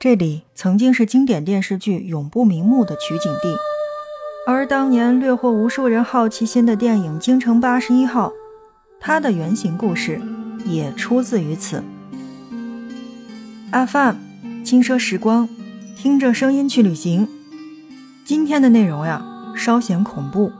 这里曾经是经典电视剧《永不瞑目》的取景地，而当年掠获无数人好奇心的电影《京城八十一号》，它的原型故事也出自于此。FM 轻奢时光，听着声音去旅行。今天的内容呀，稍显恐怖，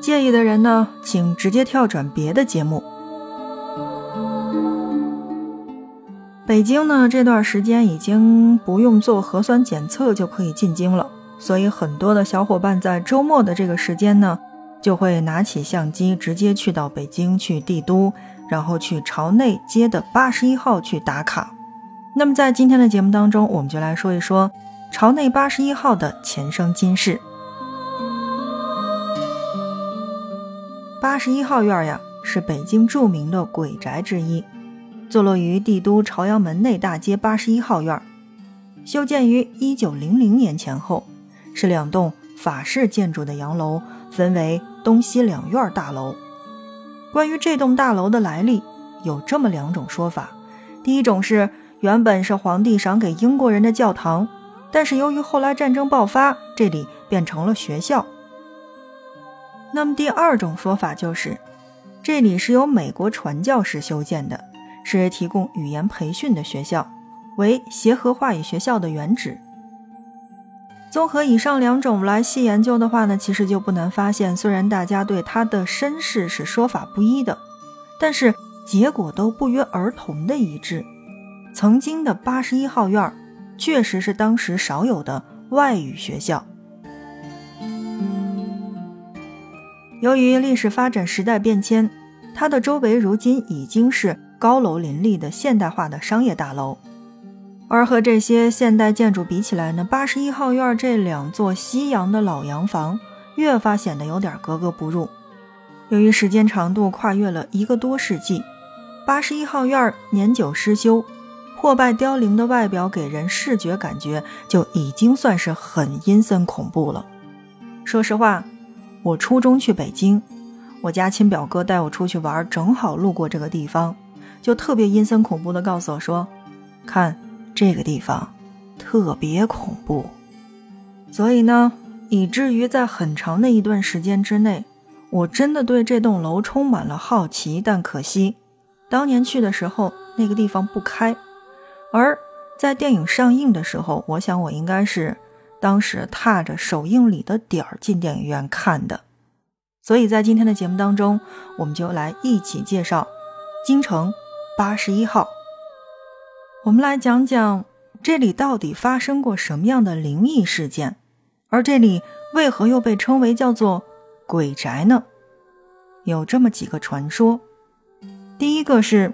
介意的人呢，请直接跳转别的节目。北京呢，这段时间已经不用做核酸检测就可以进京了，所以很多的小伙伴在周末的这个时间呢，就会拿起相机直接去到北京去帝都，然后去朝内街的八十一号去打卡。那么在今天的节目当中，我们就来说一说朝内八十一号的前生今世。八十一号院呀，是北京著名的鬼宅之一。坐落于帝都朝阳门内大街八十一号院，修建于一九零零年前后，是两栋法式建筑的洋楼，分为东西两院大楼。关于这栋大楼的来历，有这么两种说法：第一种是原本是皇帝赏给英国人的教堂，但是由于后来战争爆发，这里变成了学校。那么第二种说法就是，这里是由美国传教士修建的。是提供语言培训的学校，为协和话语学校的原址。综合以上两种来细研究的话呢，其实就不难发现，虽然大家对他的身世是说法不一的，但是结果都不约而同的一致。曾经的八十一号院儿，确实是当时少有的外语学校。由于历史发展、时代变迁，它的周围如今已经是。高楼林立的现代化的商业大楼，而和这些现代建筑比起来呢，八十一号院这两座西洋的老洋房越发显得有点格格不入。由于时间长度跨越了一个多世纪，八十一号院年久失修、破败凋零的外表给人视觉感觉就已经算是很阴森恐怖了。说实话，我初中去北京，我家亲表哥带我出去玩，正好路过这个地方。就特别阴森恐怖的告诉我说：“看这个地方，特别恐怖。”所以呢，以至于在很长的一段时间之内，我真的对这栋楼充满了好奇。但可惜，当年去的时候那个地方不开，而在电影上映的时候，我想我应该是当时踏着首映礼的点儿进电影院看的。所以在今天的节目当中，我们就来一起介绍京城。八十一号，我们来讲讲这里到底发生过什么样的灵异事件，而这里为何又被称为叫做鬼宅呢？有这么几个传说。第一个是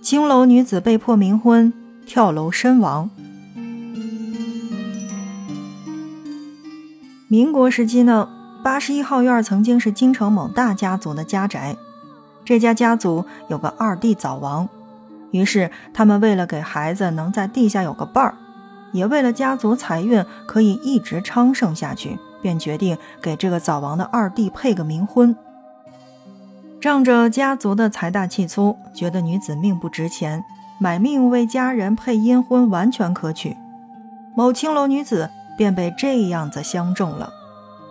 青楼女子被迫冥婚，跳楼身亡。民国时期呢，八十一号院曾经是京城某大家族的家宅。这家家族有个二弟早亡，于是他们为了给孩子能在地下有个伴儿，也为了家族财运可以一直昌盛下去，便决定给这个早亡的二弟配个冥婚。仗着家族的财大气粗，觉得女子命不值钱，买命为家人配阴婚完全可取。某青楼女子便被这样子相中了。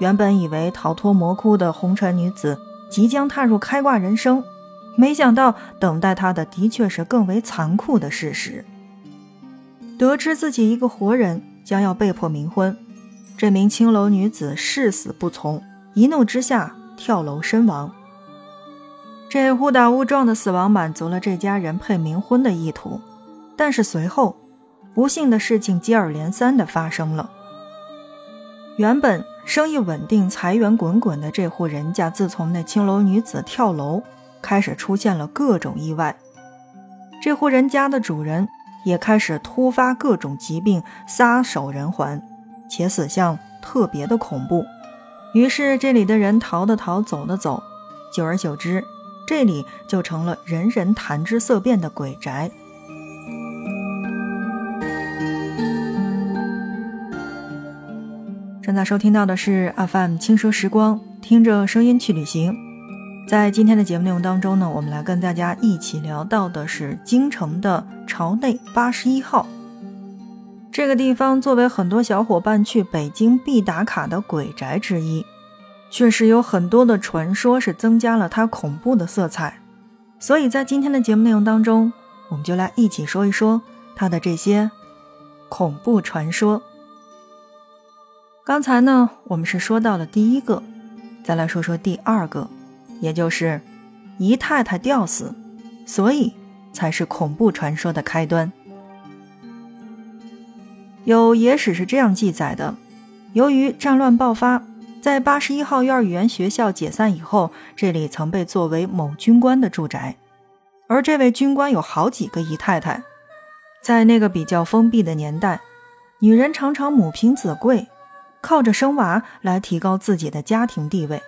原本以为逃脱魔窟的红尘女子。即将踏入开挂人生，没想到等待他的的确是更为残酷的事实。得知自己一个活人将要被迫冥婚，这名青楼女子誓死不从，一怒之下跳楼身亡。这误打误撞的死亡满足了这家人配冥婚的意图，但是随后不幸的事情接二连三的发生了。原本。生意稳定、财源滚滚的这户人家，自从那青楼女子跳楼开始，出现了各种意外。这户人家的主人也开始突发各种疾病，撒手人寰，且死相特别的恐怖。于是这里的人逃的逃，走的走，久而久之，这里就成了人人谈之色变的鬼宅。正在收听到的是 FM 轻奢时光，听着声音去旅行。在今天的节目内容当中呢，我们来跟大家一起聊到的是京城的朝内八十一号。这个地方作为很多小伙伴去北京必打卡的鬼宅之一，确实有很多的传说是增加了它恐怖的色彩。所以在今天的节目内容当中，我们就来一起说一说它的这些恐怖传说。刚才呢，我们是说到了第一个，再来说说第二个，也就是姨太太吊死，所以才是恐怖传说的开端。有野史是这样记载的：由于战乱爆发，在八十一号幼儿园学校解散以后，这里曾被作为某军官的住宅。而这位军官有好几个姨太太，在那个比较封闭的年代，女人常常母凭子贵，靠着生娃来提高自己的家庭地位。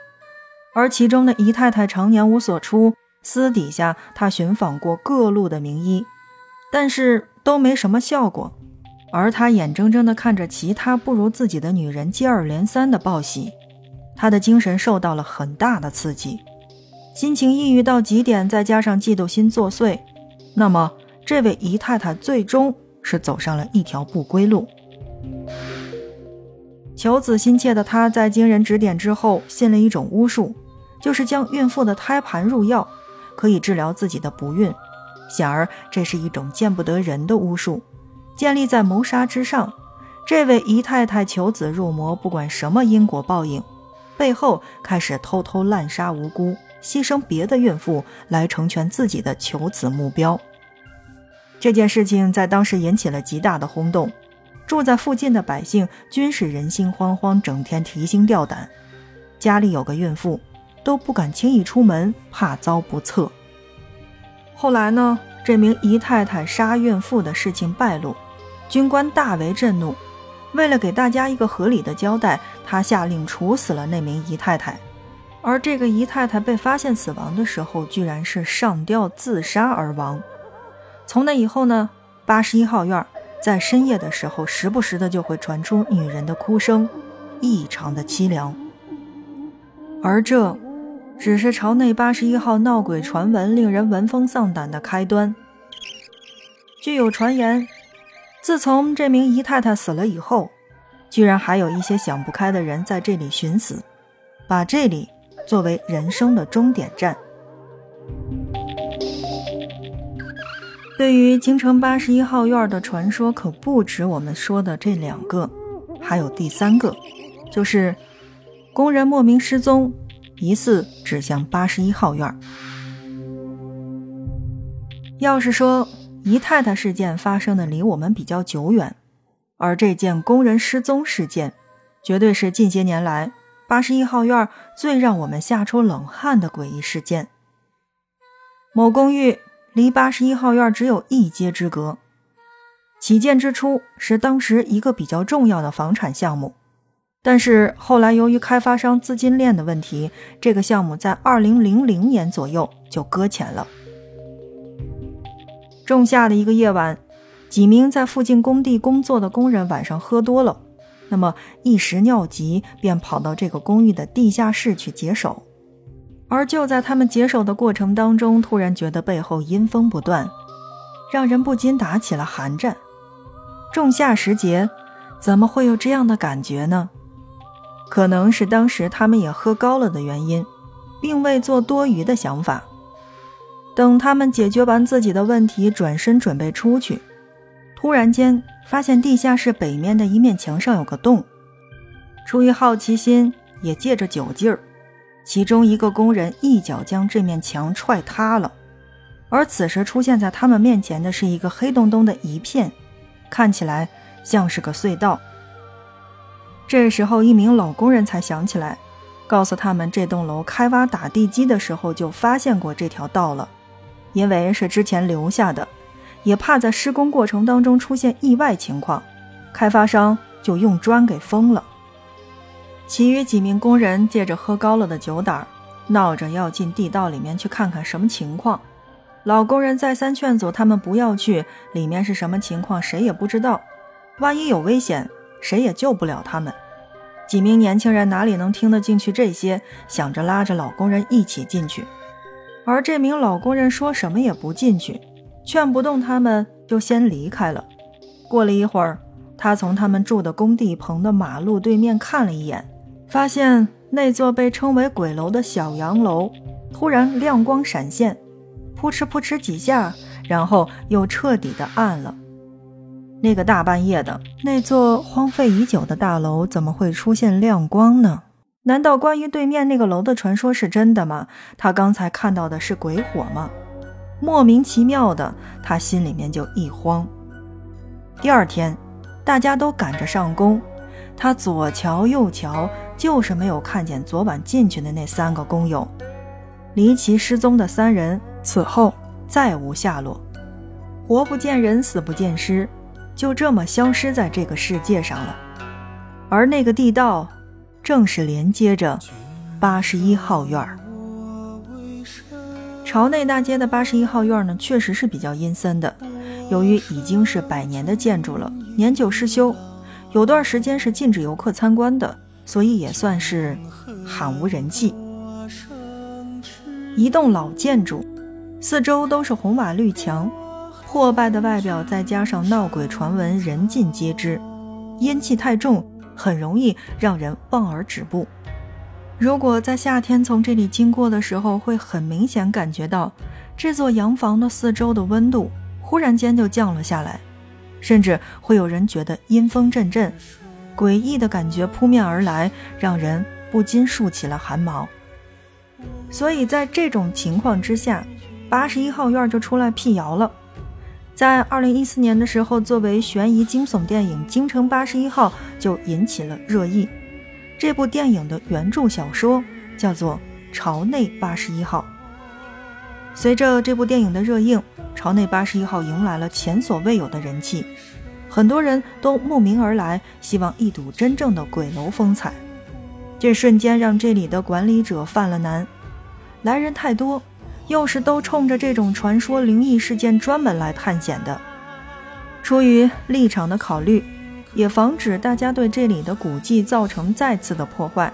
而其中的姨太太常年无所出，私底下她寻访过各路的名医，但是都没什么效果。而他眼睁睁地看着其他不如自己的女人接二连三的报喜，他的精神受到了很大的刺激，心情抑郁到极点，再加上嫉妒心作祟，那么这位姨太太最终是走上了一条不归路。求子心切的她，在经人指点之后，信了一种巫术，就是将孕妇的胎盘入药，可以治疗自己的不孕。显而这是一种见不得人的巫术。建立在谋杀之上，这位姨太太求子入魔，不管什么因果报应，背后开始偷偷滥杀无辜，牺牲别的孕妇来成全自己的求子目标。这件事情在当时引起了极大的轰动，住在附近的百姓均是人心惶惶，整天提心吊胆，家里有个孕妇都不敢轻易出门，怕遭不测。后来呢，这名姨太太杀孕妇的事情败露。军官大为震怒，为了给大家一个合理的交代，他下令处死了那名姨太太。而这个姨太太被发现死亡的时候，居然是上吊自杀而亡。从那以后呢，八十一号院在深夜的时候，时不时的就会传出女人的哭声，异常的凄凉。而这，只是朝内八十一号闹鬼传闻令人闻风丧胆的开端。据有传言。自从这名姨太太死了以后，居然还有一些想不开的人在这里寻死，把这里作为人生的终点站。对于京城八十一号院的传说，可不止我们说的这两个，还有第三个，就是工人莫名失踪，疑似指向八十一号院。要是说。姨太太事件发生的离我们比较久远，而这件工人失踪事件，绝对是近些年来八十一号院最让我们吓出冷汗的诡异事件。某公寓离八十一号院只有一街之隔，起建之初是当时一个比较重要的房产项目，但是后来由于开发商资金链的问题，这个项目在二零零零年左右就搁浅了。仲夏的一个夜晚，几名在附近工地工作的工人晚上喝多了，那么一时尿急，便跑到这个公寓的地下室去解手。而就在他们解手的过程当中，突然觉得背后阴风不断，让人不禁打起了寒战。仲夏时节，怎么会有这样的感觉呢？可能是当时他们也喝高了的原因，并未做多余的想法。等他们解决完自己的问题，转身准备出去，突然间发现地下室北面的一面墙上有个洞。出于好奇心，也借着酒劲儿，其中一个工人一脚将这面墙踹塌了。而此时出现在他们面前的是一个黑洞洞的一片，看起来像是个隧道。这时候，一名老工人才想起来，告诉他们这栋楼开挖打地基的时候就发现过这条道了。因为是之前留下的，也怕在施工过程当中出现意外情况，开发商就用砖给封了。其余几名工人借着喝高了的酒胆，闹着要进地道里面去看看什么情况。老工人再三劝阻他们不要去，里面是什么情况谁也不知道，万一有危险，谁也救不了他们。几名年轻人哪里能听得进去这些，想着拉着老工人一起进去。而这名老工人说什么也不进去，劝不动他们，就先离开了。过了一会儿，他从他们住的工地棚的马路对面看了一眼，发现那座被称为“鬼楼”的小洋楼突然亮光闪现，扑哧扑哧几下，然后又彻底的暗了。那个大半夜的，那座荒废已久的大楼怎么会出现亮光呢？难道关于对面那个楼的传说是真的吗？他刚才看到的是鬼火吗？莫名其妙的，他心里面就一慌。第二天，大家都赶着上工，他左瞧右瞧，就是没有看见昨晚进去的那三个工友。离奇失踪的三人，此后再无下落，活不见人，死不见尸。就这么消失在这个世界上了，而那个地道，正是连接着八十一号院儿。朝内大街的八十一号院呢，确实是比较阴森的。由于已经是百年的建筑了，年久失修，有段时间是禁止游客参观的，所以也算是罕无人迹。一栋老建筑，四周都是红瓦绿墙。破败的外表，再加上闹鬼传闻人尽皆知，阴气太重，很容易让人望而止步。如果在夏天从这里经过的时候，会很明显感觉到这座洋房的四周的温度忽然间就降了下来，甚至会有人觉得阴风阵阵，诡异的感觉扑面而来，让人不禁竖起了汗毛。所以在这种情况之下，八十一号院就出来辟谣了。在二零一四年的时候，作为悬疑惊悚电影《京城八十一号》就引起了热议。这部电影的原著小说叫做《朝内八十一号》。随着这部电影的热映，《朝内八十一号》迎来了前所未有的人气，很多人都慕名而来，希望一睹真正的鬼楼风采。这瞬间让这里的管理者犯了难，来人太多。又是都冲着这种传说灵异事件专门来探险的，出于立场的考虑，也防止大家对这里的古迹造成再次的破坏，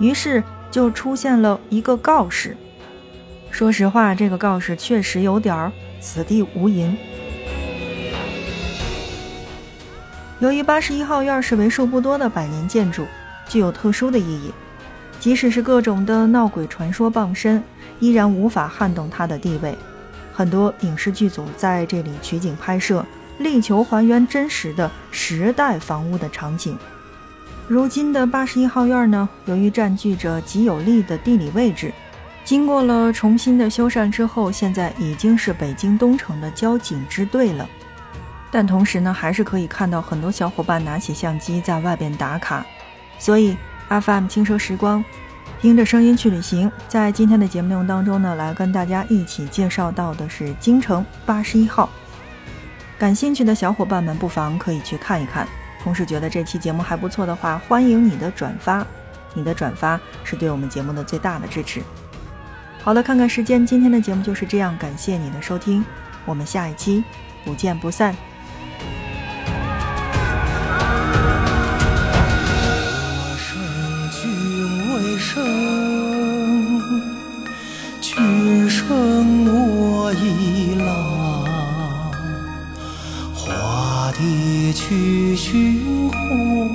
于是就出现了一个告示。说实话，这个告示确实有点儿“此地无银”。由于八十一号院是为数不多的百年建筑，具有特殊的意义。即使是各种的闹鬼传说傍身，依然无法撼动它的地位。很多影视剧组在这里取景拍摄，力求还原真实的时代房屋的场景。如今的八十一号院呢，由于占据着极有利的地理位置，经过了重新的修缮之后，现在已经是北京东城的交警支队了。但同时呢，还是可以看到很多小伙伴拿起相机在外边打卡，所以。FM 轻奢时光，听着声音去旅行。在今天的节目内容当中呢，来跟大家一起介绍到的是京城八十一号。感兴趣的小伙伴们不妨可以去看一看。同时觉得这期节目还不错的话，欢迎你的转发，你的转发是对我们节目的最大的支持。好了，看看时间，今天的节目就是这样，感谢你的收听，我们下一期不见不散。去寻花，